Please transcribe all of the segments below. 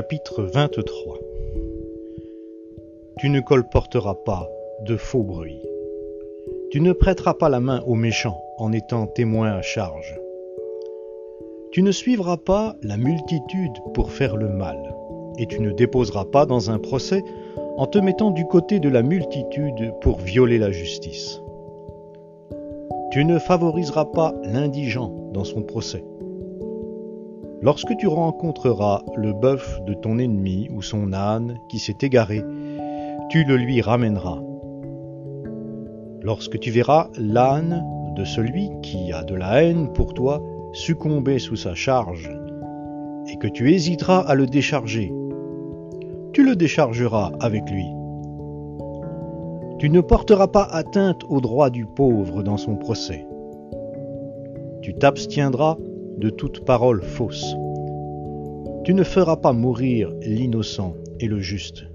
Chapitre 23 Tu ne colporteras pas de faux bruits. Tu ne prêteras pas la main aux méchants en étant témoin à charge. Tu ne suivras pas la multitude pour faire le mal, et tu ne déposeras pas dans un procès en te mettant du côté de la multitude pour violer la justice. Tu ne favoriseras pas l'indigent dans son procès. Lorsque tu rencontreras le bœuf de ton ennemi ou son âne qui s'est égaré, tu le lui ramèneras. Lorsque tu verras l'âne de celui qui a de la haine pour toi succomber sous sa charge, et que tu hésiteras à le décharger, tu le déchargeras avec lui. Tu ne porteras pas atteinte aux droits du pauvre dans son procès. Tu t'abstiendras de toute parole fausse. Tu ne feras pas mourir l'innocent et le juste,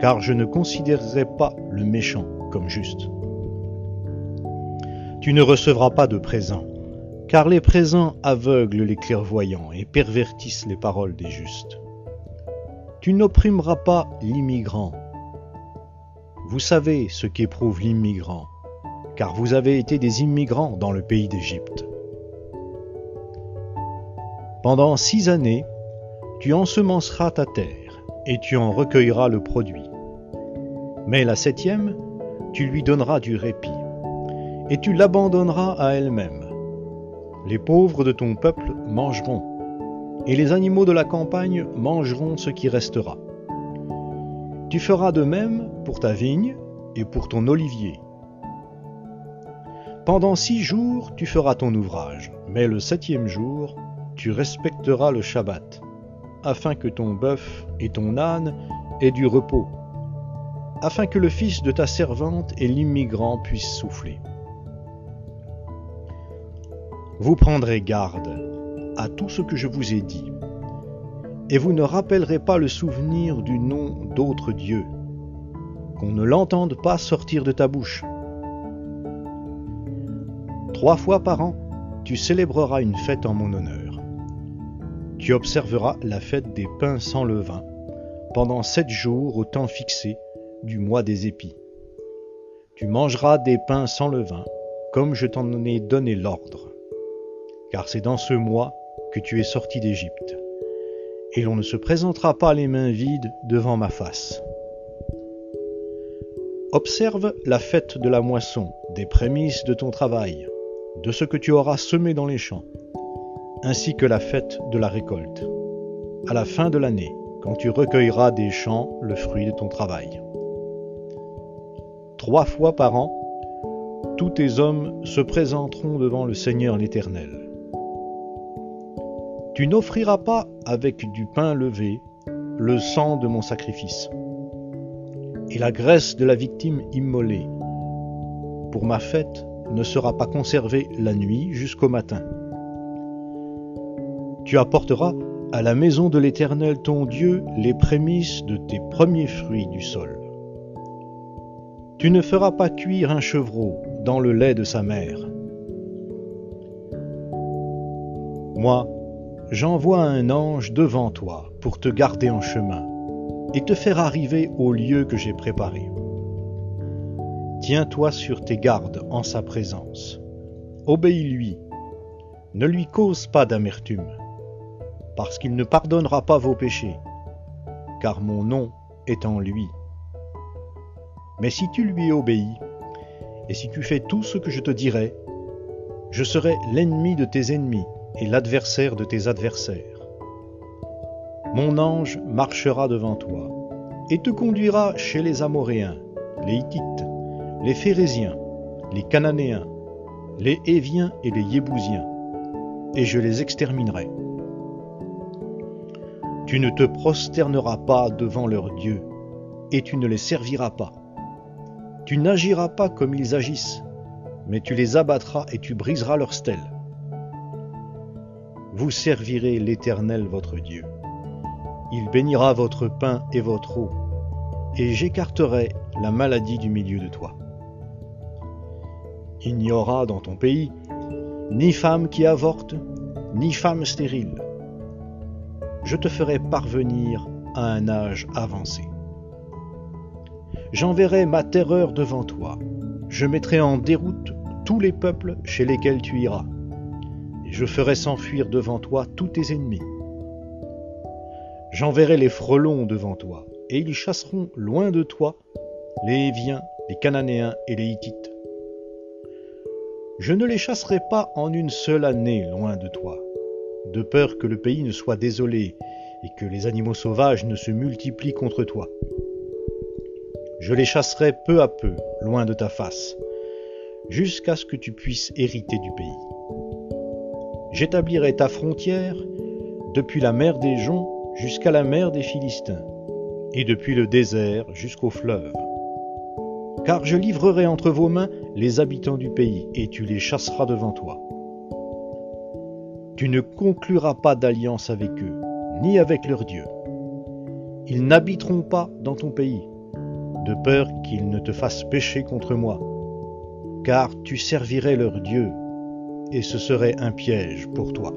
car je ne considérerai pas le méchant comme juste. Tu ne recevras pas de présents, car les présents aveuglent les clairvoyants et pervertissent les paroles des justes. Tu n'opprimeras pas l'immigrant. Vous savez ce qu'éprouve l'immigrant, car vous avez été des immigrants dans le pays d'Égypte. Pendant six années, tu ensemenceras ta terre, et tu en recueilleras le produit. Mais la septième, tu lui donneras du répit, et tu l'abandonneras à elle-même. Les pauvres de ton peuple mangeront, et les animaux de la campagne mangeront ce qui restera. Tu feras de même pour ta vigne et pour ton olivier. Pendant six jours tu feras ton ouvrage, mais le septième jour tu respecteras le Shabbat, afin que ton bœuf et ton âne aient du repos, afin que le fils de ta servante et l'immigrant puissent souffler. Vous prendrez garde à tout ce que je vous ai dit, et vous ne rappellerez pas le souvenir du nom d'autres dieux, qu'on ne l'entende pas sortir de ta bouche. Trois fois par an, tu célébreras une fête en mon honneur. Tu observeras la fête des pains sans levain pendant sept jours au temps fixé du mois des épis. Tu mangeras des pains sans levain, comme je t'en ai donné l'ordre, car c'est dans ce mois que tu es sorti d'Égypte, et l'on ne se présentera pas les mains vides devant ma face. Observe la fête de la moisson, des prémices de ton travail, de ce que tu auras semé dans les champs, ainsi que la fête de la récolte, à la fin de l'année, quand tu recueilleras des champs le fruit de ton travail. Trois fois par an, tous tes hommes se présenteront devant le Seigneur l'Éternel. Tu n'offriras pas avec du pain levé le sang de mon sacrifice et la graisse de la victime immolée. Pour ma fête ne sera pas conservée la nuit jusqu'au matin. Tu apporteras à la maison de l'Éternel ton Dieu les prémices de tes premiers fruits du sol. Tu ne feras pas cuire un chevreau dans le lait de sa mère. Moi, j'envoie un ange devant toi pour te garder en chemin et te faire arriver au lieu que j'ai préparé. Tiens-toi sur tes gardes en sa présence. Obéis-lui. Ne lui cause pas d'amertume parce qu'il ne pardonnera pas vos péchés, car mon nom est en lui. Mais si tu lui obéis, et si tu fais tout ce que je te dirai, je serai l'ennemi de tes ennemis et l'adversaire de tes adversaires. Mon ange marchera devant toi et te conduira chez les Amoréens, les Hittites, les Phérésiens, les Cananéens, les Héviens et les Yébousiens, et je les exterminerai. Tu ne te prosterneras pas devant leurs dieux, et tu ne les serviras pas. Tu n'agiras pas comme ils agissent, mais tu les abattras et tu briseras leurs stèles. Vous servirez l'Éternel votre Dieu. Il bénira votre pain et votre eau, et j'écarterai la maladie du milieu de toi. Il n'y aura dans ton pays ni femme qui avorte, ni femme stérile je te ferai parvenir à un âge avancé. J'enverrai ma terreur devant toi, je mettrai en déroute tous les peuples chez lesquels tu iras, et je ferai s'enfuir devant toi tous tes ennemis. J'enverrai les frelons devant toi, et ils chasseront loin de toi les Héviens, les Cananéens et les Hittites. Je ne les chasserai pas en une seule année loin de toi, de peur que le pays ne soit désolé et que les animaux sauvages ne se multiplient contre toi. Je les chasserai peu à peu loin de ta face, jusqu'à ce que tu puisses hériter du pays. J'établirai ta frontière depuis la mer des joncs jusqu'à la mer des Philistins, et depuis le désert jusqu'au fleuve. Car je livrerai entre vos mains les habitants du pays, et tu les chasseras devant toi. Tu ne concluras pas d'alliance avec eux, ni avec leurs dieux. Ils n'habiteront pas dans ton pays, de peur qu'ils ne te fassent pécher contre moi, car tu servirais leurs dieux, et ce serait un piège pour toi.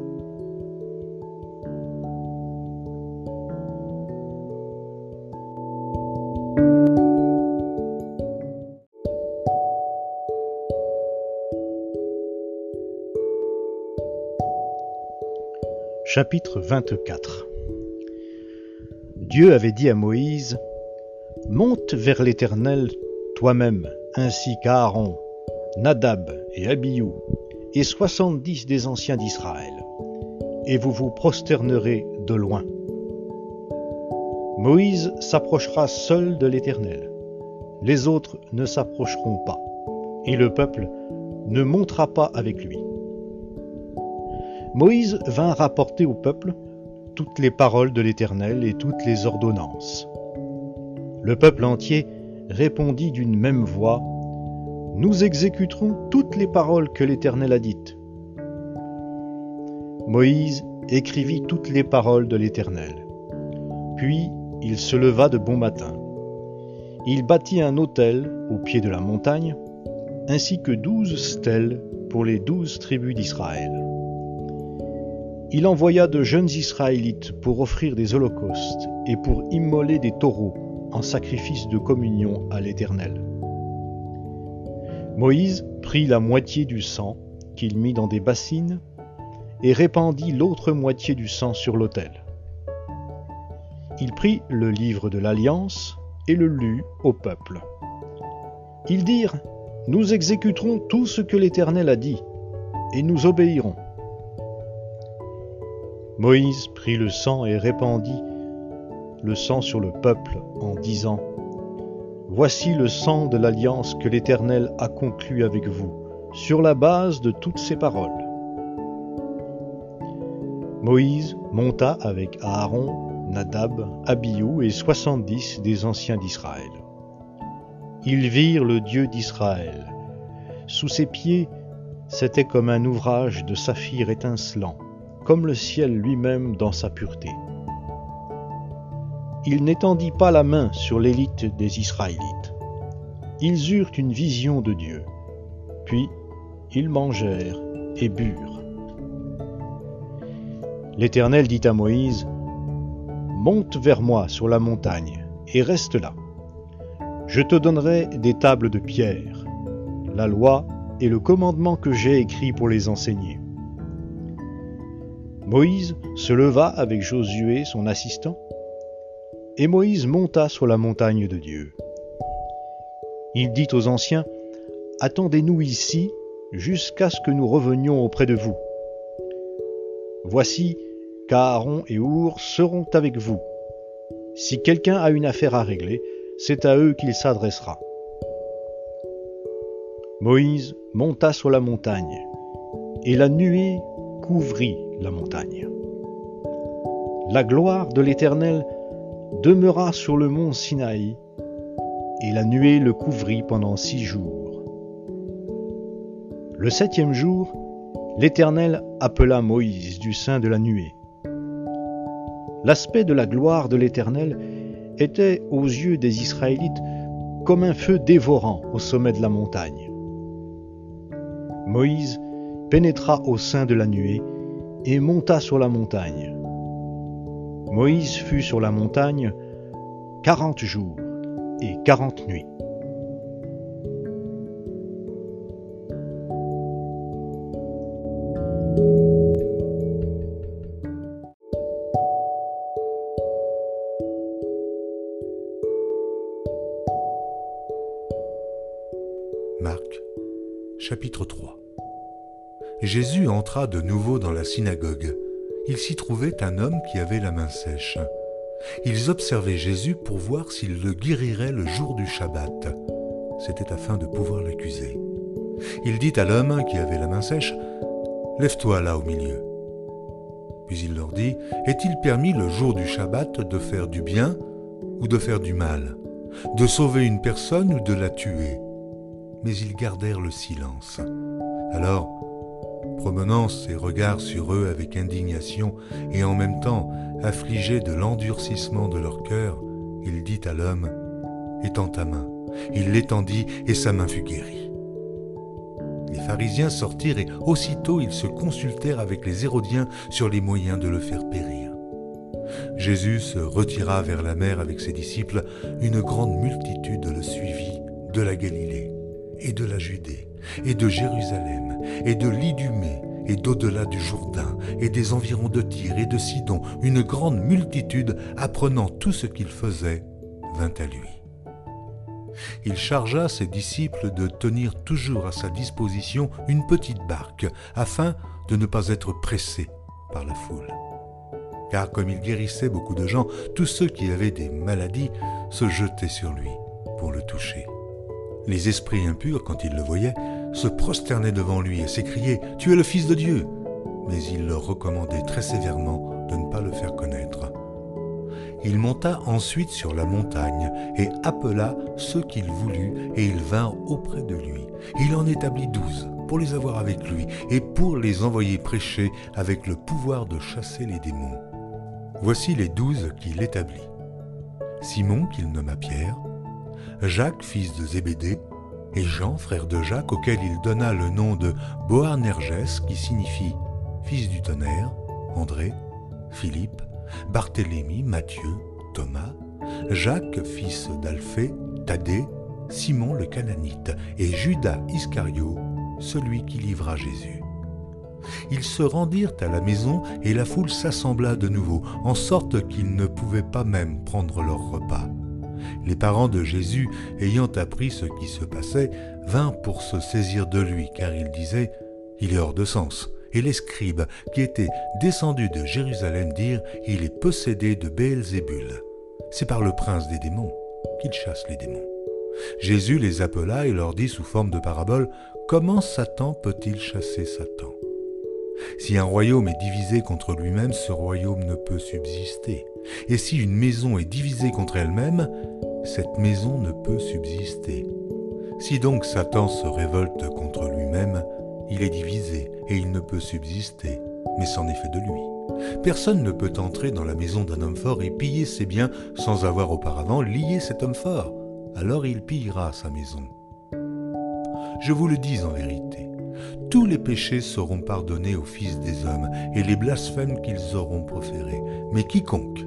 Chapitre 24 Dieu avait dit à Moïse, Monte vers l'Éternel toi-même, ainsi qu'Aaron, Nadab et Abiou, et soixante-dix des anciens d'Israël, et vous vous prosternerez de loin. Moïse s'approchera seul de l'Éternel, les autres ne s'approcheront pas, et le peuple ne montera pas avec lui. Moïse vint rapporter au peuple toutes les paroles de l'Éternel et toutes les ordonnances. Le peuple entier répondit d'une même voix, Nous exécuterons toutes les paroles que l'Éternel a dites. Moïse écrivit toutes les paroles de l'Éternel. Puis il se leva de bon matin. Il bâtit un autel au pied de la montagne, ainsi que douze stèles pour les douze tribus d'Israël il envoya de jeunes Israélites pour offrir des holocaustes et pour immoler des taureaux en sacrifice de communion à l'Éternel. Moïse prit la moitié du sang qu'il mit dans des bassines et répandit l'autre moitié du sang sur l'autel. Il prit le livre de l'Alliance et le lut au peuple. Ils dirent, Nous exécuterons tout ce que l'Éternel a dit, et nous obéirons. Moïse prit le sang et répandit le sang sur le peuple en disant, Voici le sang de l'alliance que l'Éternel a conclue avec vous, sur la base de toutes ces paroles. Moïse monta avec Aaron, Nadab, Abiou et soixante-dix des anciens d'Israël. Ils virent le Dieu d'Israël. Sous ses pieds, c'était comme un ouvrage de saphir étincelant comme le ciel lui-même dans sa pureté. Il n'étendit pas la main sur l'élite des Israélites. Ils eurent une vision de Dieu. Puis ils mangèrent et burent. L'Éternel dit à Moïse, Monte vers moi sur la montagne et reste là. Je te donnerai des tables de pierre, la loi et le commandement que j'ai écrit pour les enseigner. Moïse se leva avec Josué, son assistant, et Moïse monta sur la montagne de Dieu. Il dit aux anciens, Attendez-nous ici jusqu'à ce que nous revenions auprès de vous. Voici qu'Aaron et Our seront avec vous. Si quelqu'un a une affaire à régler, c'est à eux qu'il s'adressera. Moïse monta sur la montagne, et la nuée couvrit la montagne. La gloire de l'Éternel demeura sur le mont Sinaï, et la nuée le couvrit pendant six jours. Le septième jour, l'Éternel appela Moïse du sein de la nuée. L'aspect de la gloire de l'Éternel était aux yeux des Israélites comme un feu dévorant au sommet de la montagne. Moïse pénétra au sein de la nuée et monta sur la montagne. Moïse fut sur la montagne quarante jours et quarante nuits. Marc, chapitre 3 Jésus entra de nouveau dans la synagogue. Il s'y trouvait un homme qui avait la main sèche. Ils observaient Jésus pour voir s'il le guérirait le jour du Shabbat. C'était afin de pouvoir l'accuser. Il dit à l'homme qui avait la main sèche, Lève-toi là au milieu. Puis il leur dit, Est-il permis le jour du Shabbat de faire du bien ou de faire du mal, de sauver une personne ou de la tuer? Mais ils gardèrent le silence. Alors, promenant ses regards sur eux avec indignation et en même temps affligé de l'endurcissement de leur cœur, il dit à l'homme, Étends ta main. Il l'étendit et sa main fut guérie. Les pharisiens sortirent et aussitôt ils se consultèrent avec les Hérodiens sur les moyens de le faire périr. Jésus se retira vers la mer avec ses disciples, une grande multitude le suivit de la Galilée et de la Judée et de Jérusalem et de l'Idumée et d'au-delà du Jourdain et des environs de Tyr et de Sidon, une grande multitude apprenant tout ce qu'il faisait vint à lui. Il chargea ses disciples de tenir toujours à sa disposition une petite barque, afin de ne pas être pressés par la foule. Car comme il guérissait beaucoup de gens, tous ceux qui avaient des maladies se jetaient sur lui pour le toucher. Les esprits impurs, quand ils le voyaient, se prosternaient devant lui et s'écriaient ⁇ Tu es le Fils de Dieu !⁇ Mais il leur recommandait très sévèrement de ne pas le faire connaître. Il monta ensuite sur la montagne et appela ceux qu'il voulut, et ils vinrent auprès de lui. Il en établit douze pour les avoir avec lui et pour les envoyer prêcher avec le pouvoir de chasser les démons. Voici les douze qu'il établit. Simon, qu'il nomma Pierre, Jacques, fils de Zébédée, et Jean, frère de Jacques, auquel il donna le nom de Boanerges, qui signifie fils du tonnerre, André, Philippe, Barthélemy, Matthieu, Thomas, Jacques, fils d'Alphée, Thaddée, Simon le Cananite, et Judas Iscario, celui qui livra Jésus. Ils se rendirent à la maison et la foule s'assembla de nouveau, en sorte qu'ils ne pouvaient pas même prendre leur repas. Les parents de Jésus, ayant appris ce qui se passait, vinrent pour se saisir de lui, car ils disaient Il est hors de sens. Et les scribes, qui étaient descendus de Jérusalem, dirent Il est possédé de Béelzébul. C'est par le prince des démons qu'il chasse les démons. Jésus les appela et leur dit sous forme de parabole Comment Satan peut-il chasser Satan? Si un royaume est divisé contre lui-même, ce royaume ne peut subsister. Et si une maison est divisée contre elle-même, cette maison ne peut subsister. Si donc Satan se révolte contre lui-même, il est divisé et il ne peut subsister, mais c'en est fait de lui. Personne ne peut entrer dans la maison d'un homme fort et piller ses biens sans avoir auparavant lié cet homme fort. Alors il pillera sa maison. Je vous le dis en vérité, tous les péchés seront pardonnés aux fils des hommes et les blasphèmes qu'ils auront proférés. Mais quiconque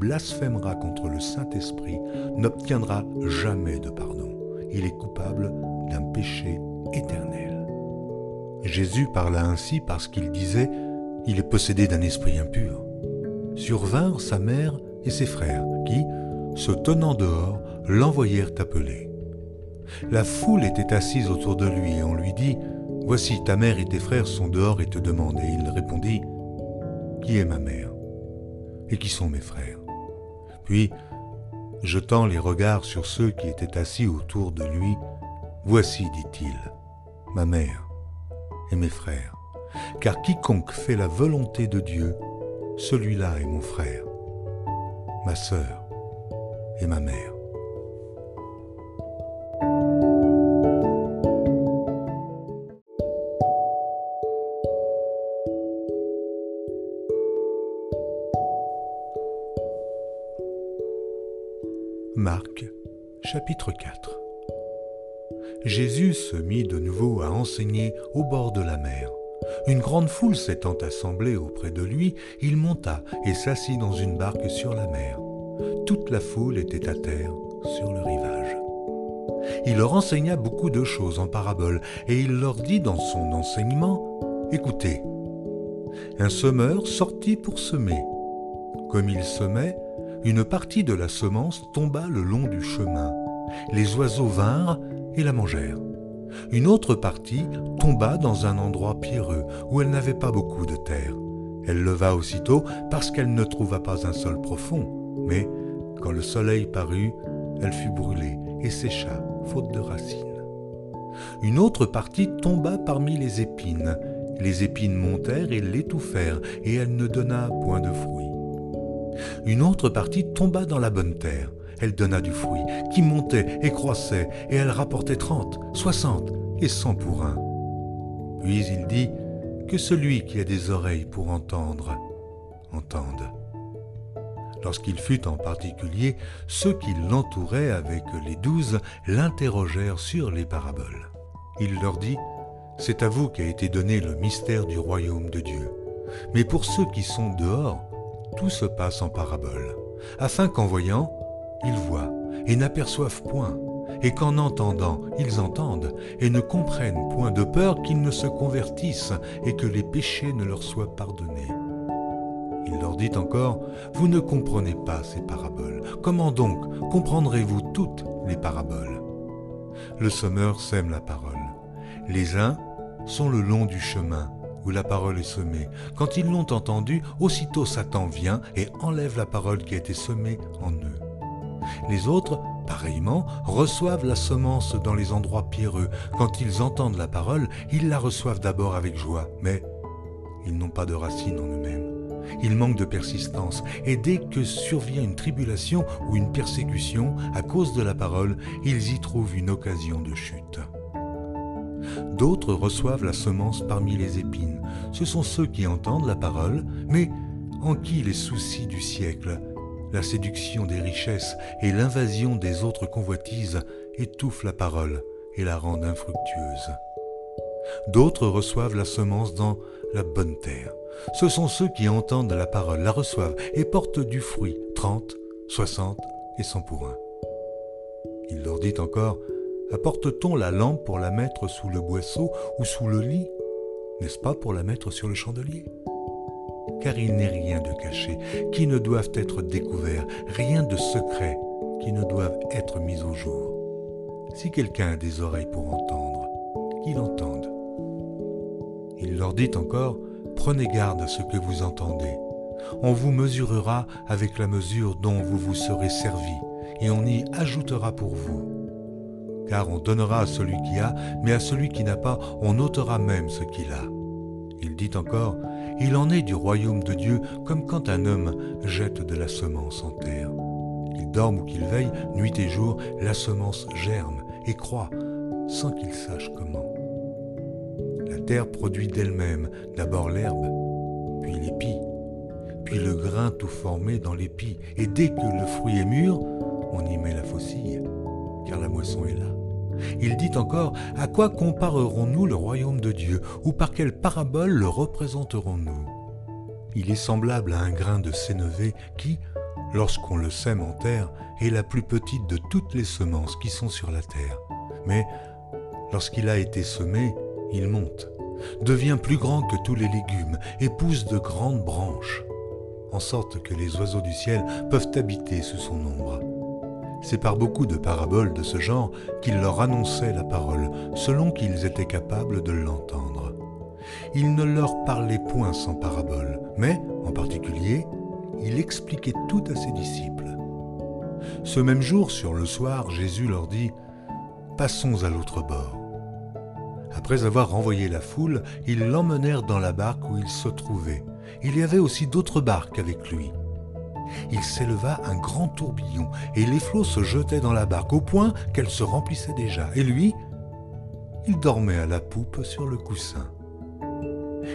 blasphémera contre le Saint-Esprit n'obtiendra jamais de pardon. Il est coupable d'un péché éternel. Jésus parla ainsi parce qu'il disait Il est possédé d'un esprit impur. Survinrent sa mère et ses frères, qui, se tenant dehors, l'envoyèrent appeler. La foule était assise autour de lui et on lui dit Voici ta mère et tes frères sont dehors et te demandent. Et il répondit Qui est ma mère Et qui sont mes frères? Puis, jetant les regards sur ceux qui étaient assis autour de lui, Voici, dit-il, ma mère et mes frères, car quiconque fait la volonté de Dieu, celui-là est mon frère, ma sœur et ma mère. Chapitre 4 Jésus se mit de nouveau à enseigner au bord de la mer. Une grande foule s'étant assemblée auprès de lui, il monta et s'assit dans une barque sur la mer. Toute la foule était à terre sur le rivage. Il leur enseigna beaucoup de choses en paraboles, et il leur dit dans son enseignement, Écoutez, un semeur sortit pour semer. Comme il semait, une partie de la semence tomba le long du chemin. Les oiseaux vinrent et la mangèrent. Une autre partie tomba dans un endroit pierreux où elle n'avait pas beaucoup de terre. Elle leva aussitôt parce qu'elle ne trouva pas un sol profond, mais quand le soleil parut, elle fut brûlée et sécha, faute de racines. Une autre partie tomba parmi les épines. Les épines montèrent et l'étouffèrent, et elle ne donna point de fruits. Une autre partie tomba dans la bonne terre. Elle donna du fruit, qui montait et croissait, et elle rapportait trente, soixante et cent pour un. Puis il dit, Que celui qui a des oreilles pour entendre, entende. Lorsqu'il fut en particulier, ceux qui l'entouraient avec les douze l'interrogèrent sur les paraboles. Il leur dit, C'est à vous qu'a été donné le mystère du royaume de Dieu. Mais pour ceux qui sont dehors, tout se passe en paraboles, afin qu'en voyant, ils voient et n'aperçoivent point, et qu'en entendant, ils entendent et ne comprennent point de peur qu'ils ne se convertissent et que les péchés ne leur soient pardonnés. Il leur dit encore, Vous ne comprenez pas ces paraboles. Comment donc comprendrez-vous toutes les paraboles? Le semeur sème la parole. Les uns sont le long du chemin où la parole est semée. Quand ils l'ont entendue, aussitôt Satan vient et enlève la parole qui a été semée en eux. Les autres, pareillement, reçoivent la semence dans les endroits pierreux. Quand ils entendent la parole, ils la reçoivent d'abord avec joie, mais ils n'ont pas de racine en eux-mêmes. Ils manquent de persistance, et dès que survient une tribulation ou une persécution à cause de la parole, ils y trouvent une occasion de chute. D'autres reçoivent la semence parmi les épines. Ce sont ceux qui entendent la parole, mais en qui les soucis du siècle, la séduction des richesses et l'invasion des autres convoitises étouffent la parole et la rendent infructueuse. D'autres reçoivent la semence dans la bonne terre. Ce sont ceux qui entendent la parole, la reçoivent et portent du fruit, trente, soixante et cent pour un. Il leur dit encore, Apporte-t-on la lampe pour la mettre sous le boisseau ou sous le lit N'est-ce pas pour la mettre sur le chandelier? Car il n'est rien de caché qui ne doive être découvert, rien de secret qui ne doive être mis au jour. Si quelqu'un a des oreilles pour entendre, qu'il entende. Il leur dit encore, Prenez garde à ce que vous entendez. On vous mesurera avec la mesure dont vous vous serez servi, et on y ajoutera pour vous car on donnera à celui qui a, mais à celui qui n'a pas, on ôtera même ce qu'il a. Il dit encore, Il en est du royaume de Dieu comme quand un homme jette de la semence en terre. Qu'il dorme ou qu'il veille, nuit et jour, la semence germe et croît, sans qu'il sache comment. La terre produit d'elle-même d'abord l'herbe, puis l'épi, puis le grain tout formé dans l'épi, et dès que le fruit est mûr, on y met la faucille, car la moisson est là. Il dit encore, à quoi comparerons-nous le royaume de Dieu, ou par quelle parabole le représenterons-nous? Il est semblable à un grain de sénévé qui, lorsqu'on le sème en terre, est la plus petite de toutes les semences qui sont sur la terre. Mais lorsqu'il a été semé, il monte, devient plus grand que tous les légumes et pousse de grandes branches, en sorte que les oiseaux du ciel peuvent habiter sous son ombre. C'est par beaucoup de paraboles de ce genre qu'il leur annonçait la parole, selon qu'ils étaient capables de l'entendre. Il ne leur parlait point sans paraboles, mais, en particulier, il expliquait tout à ses disciples. Ce même jour, sur le soir, Jésus leur dit, Passons à l'autre bord. Après avoir renvoyé la foule, ils l'emmenèrent dans la barque où il se trouvait. Il y avait aussi d'autres barques avec lui il s'éleva un grand tourbillon, et les flots se jetaient dans la barque au point qu'elle se remplissait déjà. Et lui, il dormait à la poupe sur le coussin.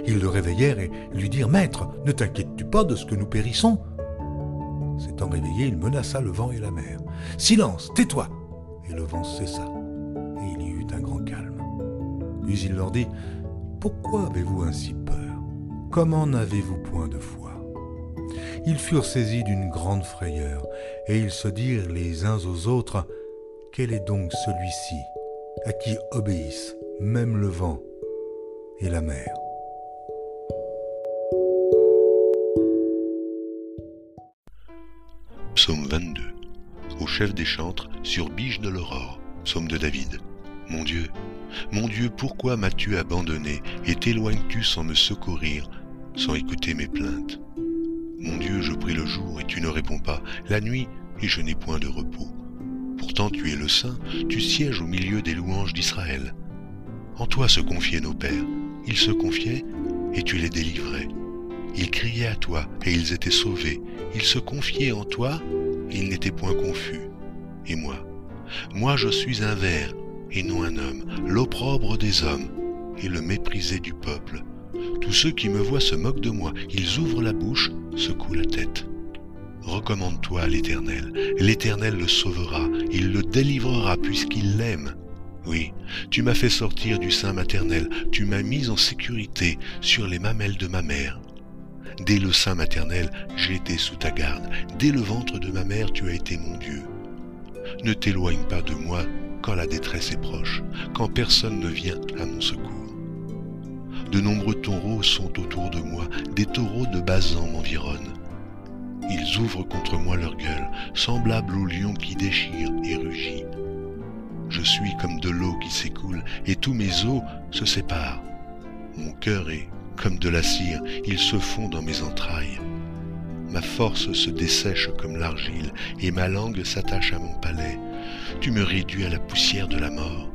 Ils le réveillèrent et lui dirent Maître, ne t'inquiètes-tu pas de ce que nous périssons? S'étant réveillé, il menaça le vent et la mer. Silence, tais-toi Et le vent cessa, et il y eut un grand calme. Puis il leur dit Pourquoi avez-vous ainsi peur? Comment n'avez-vous point de foi? Ils furent saisis d'une grande frayeur, et ils se dirent les uns aux autres, Quel est donc celui-ci, à qui obéissent même le vent et la mer? Psaume 22 Au chef des chantres sur Biche de l'aurore, psaume de David. Mon Dieu, mon Dieu, pourquoi m'as-tu abandonné et t'éloignes-tu sans me secourir, sans écouter mes plaintes? Mon Dieu, je prie le jour et tu ne réponds pas, la nuit et je n'ai point de repos. Pourtant tu es le Saint, tu sièges au milieu des louanges d'Israël. En toi se confiaient nos pères, ils se confiaient et tu les délivrais. Ils criaient à toi et ils étaient sauvés, ils se confiaient en toi et ils n'étaient point confus. Et moi, moi je suis un ver et non un homme, l'opprobre des hommes et le méprisé du peuple. Tous ceux qui me voient se moquent de moi, ils ouvrent la bouche, secouent la tête. Recommande-toi à l'Éternel, l'Éternel le sauvera, il le délivrera puisqu'il l'aime. Oui, tu m'as fait sortir du sein maternel, tu m'as mis en sécurité sur les mamelles de ma mère. Dès le sein maternel, j'ai été sous ta garde, dès le ventre de ma mère, tu as été mon Dieu. Ne t'éloigne pas de moi quand la détresse est proche, quand personne ne vient à mon secours. De nombreux taureaux sont autour de moi, des taureaux de Bazan m'environnent. Ils ouvrent contre moi leur gueule, semblables au lion qui déchire et rugit. Je suis comme de l'eau qui s'écoule, et tous mes os se séparent. Mon cœur est comme de la cire, il se fond dans mes entrailles. Ma force se dessèche comme l'argile, et ma langue s'attache à mon palais. Tu me réduis à la poussière de la mort.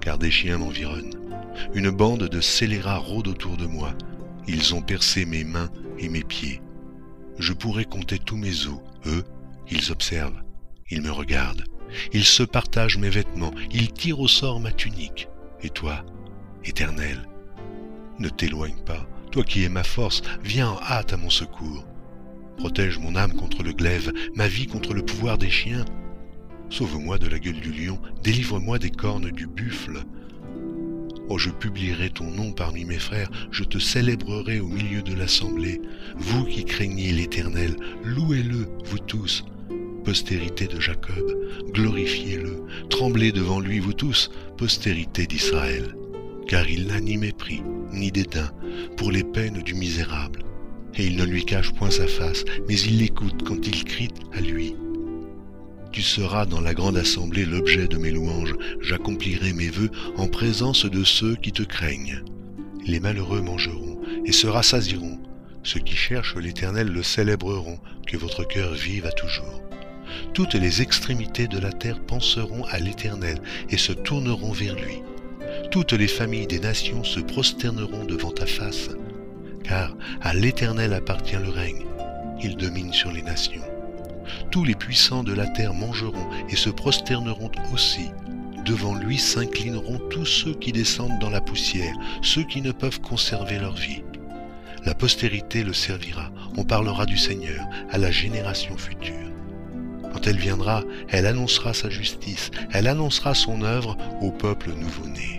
Car des chiens m'environnent. Une bande de scélérats rôde autour de moi. Ils ont percé mes mains et mes pieds. Je pourrais compter tous mes os. Eux, ils observent. Ils me regardent. Ils se partagent mes vêtements. Ils tirent au sort ma tunique. Et toi, éternel, ne t'éloigne pas. Toi qui es ma force, viens en hâte à mon secours. Protège mon âme contre le glaive, ma vie contre le pouvoir des chiens. Sauve-moi de la gueule du lion, délivre-moi des cornes du buffle. Oh, je publierai ton nom parmi mes frères, je te célébrerai au milieu de l'assemblée. Vous qui craignez l'Éternel, louez-le, vous tous. Postérité de Jacob, glorifiez-le, tremblez devant lui, vous tous, postérité d'Israël. Car il n'a ni mépris, ni dédain pour les peines du misérable et il ne lui cache point sa face, mais il l'écoute quand il crie à lui. Tu seras dans la grande assemblée l'objet de mes louanges, j'accomplirai mes vœux en présence de ceux qui te craignent. Les malheureux mangeront et se rassasieront, ceux qui cherchent l'Éternel le célébreront, que votre cœur vive à toujours. Toutes les extrémités de la terre penseront à l'Éternel et se tourneront vers lui. Toutes les familles des nations se prosterneront devant ta face car à l'Éternel appartient le règne, il domine sur les nations. Tous les puissants de la terre mangeront et se prosterneront aussi. Devant lui s'inclineront tous ceux qui descendent dans la poussière, ceux qui ne peuvent conserver leur vie. La postérité le servira, on parlera du Seigneur à la génération future. Quand elle viendra, elle annoncera sa justice, elle annoncera son œuvre au peuple nouveau-né.